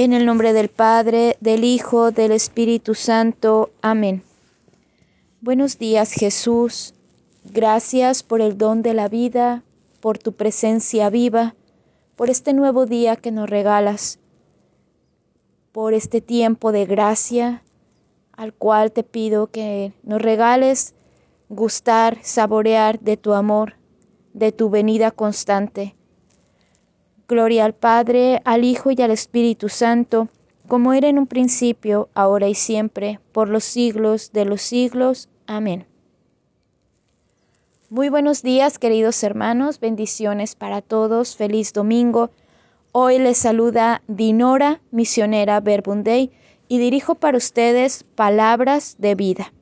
En el nombre del Padre, del Hijo, del Espíritu Santo. Amén. Buenos días Jesús. Gracias por el don de la vida, por tu presencia viva, por este nuevo día que nos regalas, por este tiempo de gracia al cual te pido que nos regales gustar, saborear de tu amor, de tu venida constante Gloria al Padre, al Hijo y al Espíritu Santo, como era en un principio, ahora y siempre, por los siglos de los siglos. Amén. Muy buenos días, queridos hermanos, bendiciones para todos, feliz domingo. Hoy les saluda Dinora, misionera Verbundey, y dirijo para ustedes palabras de vida.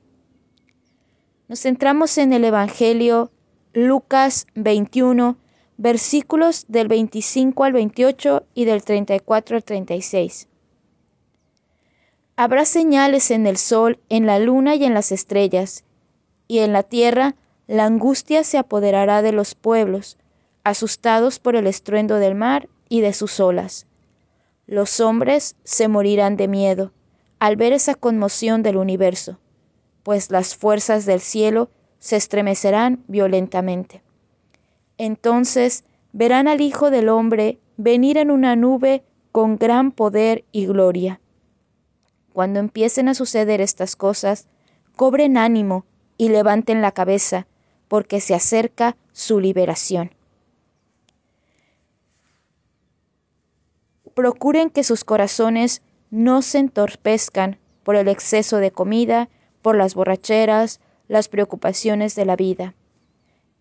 Nos centramos en el Evangelio Lucas 21, versículos del 25 al 28 y del 34 al 36. Habrá señales en el sol, en la luna y en las estrellas, y en la tierra la angustia se apoderará de los pueblos, asustados por el estruendo del mar y de sus olas. Los hombres se morirán de miedo al ver esa conmoción del universo, pues las fuerzas del cielo se estremecerán violentamente. Entonces verán al Hijo del Hombre venir en una nube con gran poder y gloria. Cuando empiecen a suceder estas cosas, cobren ánimo y levanten la cabeza, porque se acerca su liberación. Procuren que sus corazones no se entorpezcan por el exceso de comida, por las borracheras, las preocupaciones de la vida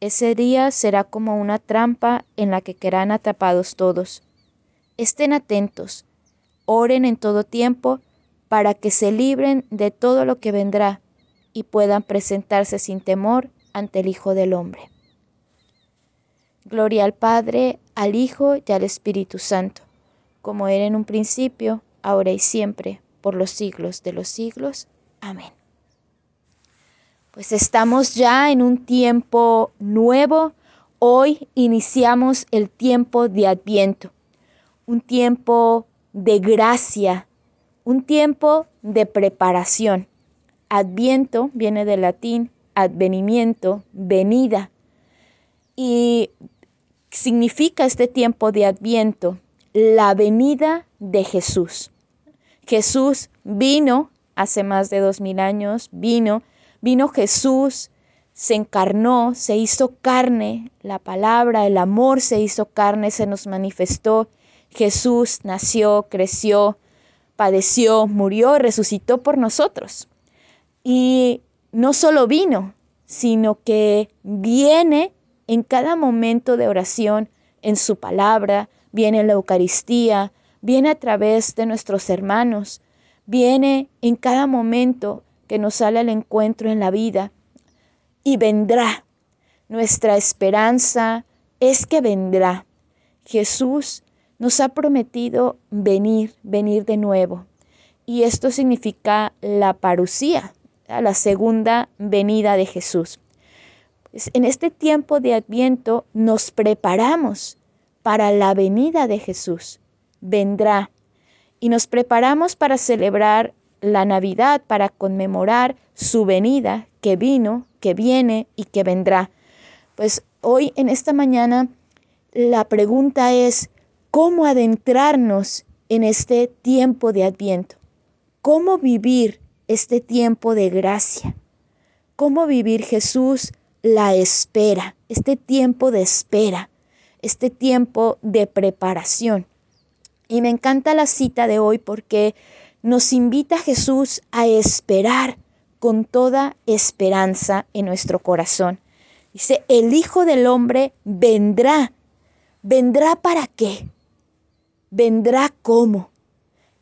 ese día será como una trampa en la que quedarán atrapados todos. Estén atentos, oren en todo tiempo para que se libren de todo lo que vendrá y puedan presentarse sin temor ante el Hijo del Hombre. Gloria al Padre, al Hijo y al Espíritu Santo, como era en un principio, ahora y siempre, por los siglos de los siglos. Amén pues estamos ya en un tiempo nuevo. Hoy iniciamos el tiempo de Adviento, un tiempo de gracia, un tiempo de preparación. Adviento viene del latín advenimiento, venida. Y significa este tiempo de Adviento la venida de Jesús. Jesús vino hace más de dos mil años, vino Vino Jesús, se encarnó, se hizo carne, la palabra, el amor se hizo carne, se nos manifestó. Jesús nació, creció, padeció, murió, resucitó por nosotros. Y no solo vino, sino que viene en cada momento de oración, en su palabra, viene en la Eucaristía, viene a través de nuestros hermanos, viene en cada momento que nos sale al encuentro en la vida y vendrá. Nuestra esperanza es que vendrá. Jesús nos ha prometido venir, venir de nuevo. Y esto significa la parucía, la segunda venida de Jesús. Pues, en este tiempo de Adviento nos preparamos para la venida de Jesús. Vendrá. Y nos preparamos para celebrar la Navidad para conmemorar su venida, que vino, que viene y que vendrá. Pues hoy en esta mañana la pregunta es, ¿cómo adentrarnos en este tiempo de adviento? ¿Cómo vivir este tiempo de gracia? ¿Cómo vivir Jesús la espera, este tiempo de espera, este tiempo de preparación? Y me encanta la cita de hoy porque nos invita Jesús a esperar con toda esperanza en nuestro corazón. Dice, el Hijo del Hombre vendrá. ¿Vendrá para qué? ¿Vendrá cómo?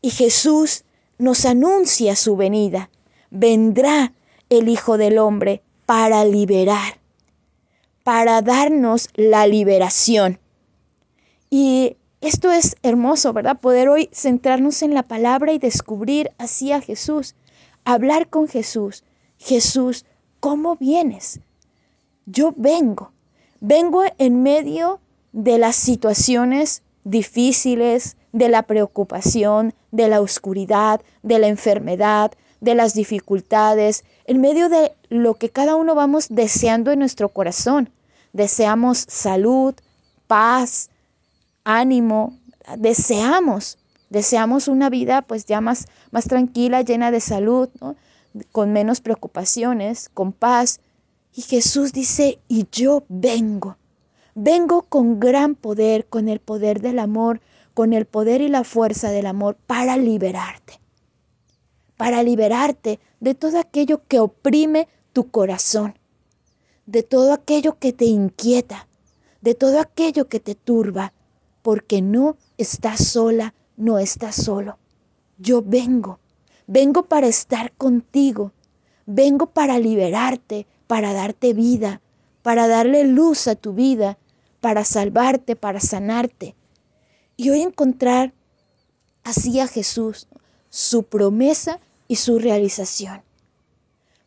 Y Jesús nos anuncia su venida. Vendrá el Hijo del Hombre para liberar, para darnos la liberación. Y esto es hermoso, ¿verdad? Poder hoy centrarnos en la palabra y descubrir así a Jesús, hablar con Jesús. Jesús, ¿cómo vienes? Yo vengo, vengo en medio de las situaciones difíciles, de la preocupación, de la oscuridad, de la enfermedad, de las dificultades, en medio de lo que cada uno vamos deseando en nuestro corazón. Deseamos salud, paz, ánimo, deseamos, deseamos una vida pues ya más, más tranquila, llena de salud, con menos preocupaciones, con paz. Y Jesús dice, y yo vengo, vengo con gran poder, con el poder del amor, con el poder y la fuerza del amor para liberarte, para liberarte de todo aquello que oprime tu corazón, de todo aquello que te inquieta, de todo aquello que te turba, porque no estás sola, no estás solo. Yo vengo, vengo para estar contigo, vengo para liberarte, para darte vida, para darle luz a tu vida, para salvarte, para sanarte. Y hoy encontrar así a Jesús, su promesa y su realización.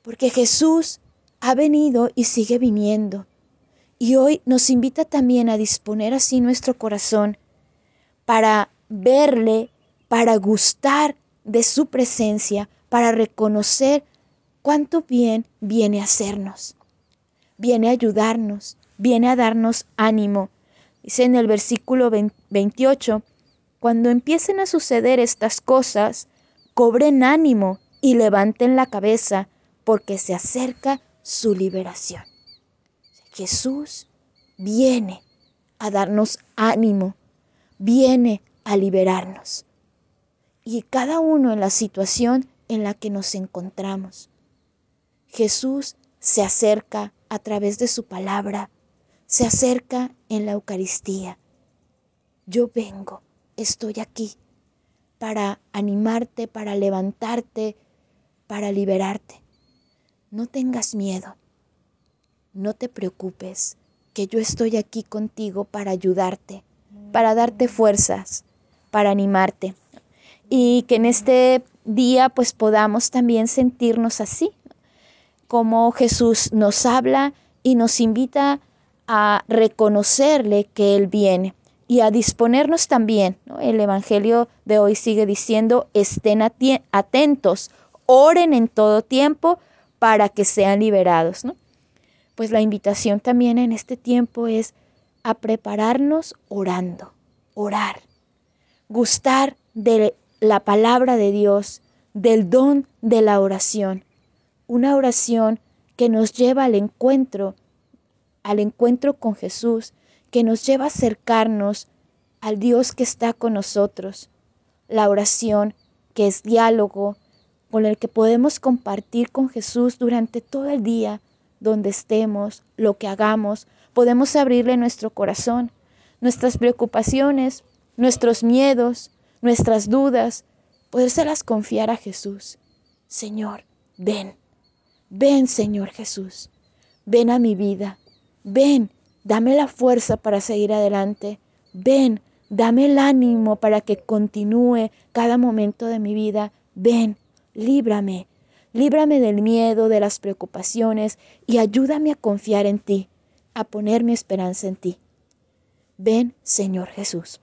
Porque Jesús ha venido y sigue viniendo. Y hoy nos invita también a disponer así nuestro corazón para verle, para gustar de su presencia, para reconocer cuánto bien viene a hacernos. Viene a ayudarnos, viene a darnos ánimo. Dice en el versículo 28, cuando empiecen a suceder estas cosas, cobren ánimo y levanten la cabeza, porque se acerca su liberación. Jesús viene a darnos ánimo, viene a liberarnos. Y cada uno en la situación en la que nos encontramos. Jesús se acerca a través de su palabra, se acerca en la Eucaristía. Yo vengo, estoy aquí para animarte, para levantarte, para liberarte. No tengas miedo, no te preocupes, que yo estoy aquí contigo para ayudarte, para darte fuerzas, para animarte y que en este día pues podamos también sentirnos así, como Jesús nos habla y nos invita a reconocerle que Él viene y a disponernos también. El Evangelio de hoy sigue diciendo, estén atentos, oren en todo tiempo para que sean liberados. ¿no? Pues la invitación también en este tiempo es a prepararnos orando, orar, gustar de la palabra de Dios, del don de la oración. Una oración que nos lleva al encuentro, al encuentro con Jesús, que nos lleva a acercarnos al Dios que está con nosotros. La oración que es diálogo con el que podemos compartir con Jesús durante todo el día, donde estemos, lo que hagamos, podemos abrirle nuestro corazón, nuestras preocupaciones, nuestros miedos, nuestras dudas, podérselas confiar a Jesús. Señor, ven, ven Señor Jesús, ven a mi vida, ven, dame la fuerza para seguir adelante, ven, dame el ánimo para que continúe cada momento de mi vida, ven, líbrame, líbrame del miedo, de las preocupaciones y ayúdame a confiar en ti, a poner mi esperanza en ti. Ven, Señor Jesús.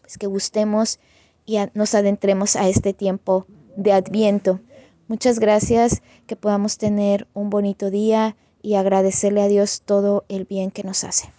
Pues que gustemos y nos adentremos a este tiempo de adviento. Muchas gracias, que podamos tener un bonito día y agradecerle a Dios todo el bien que nos hace.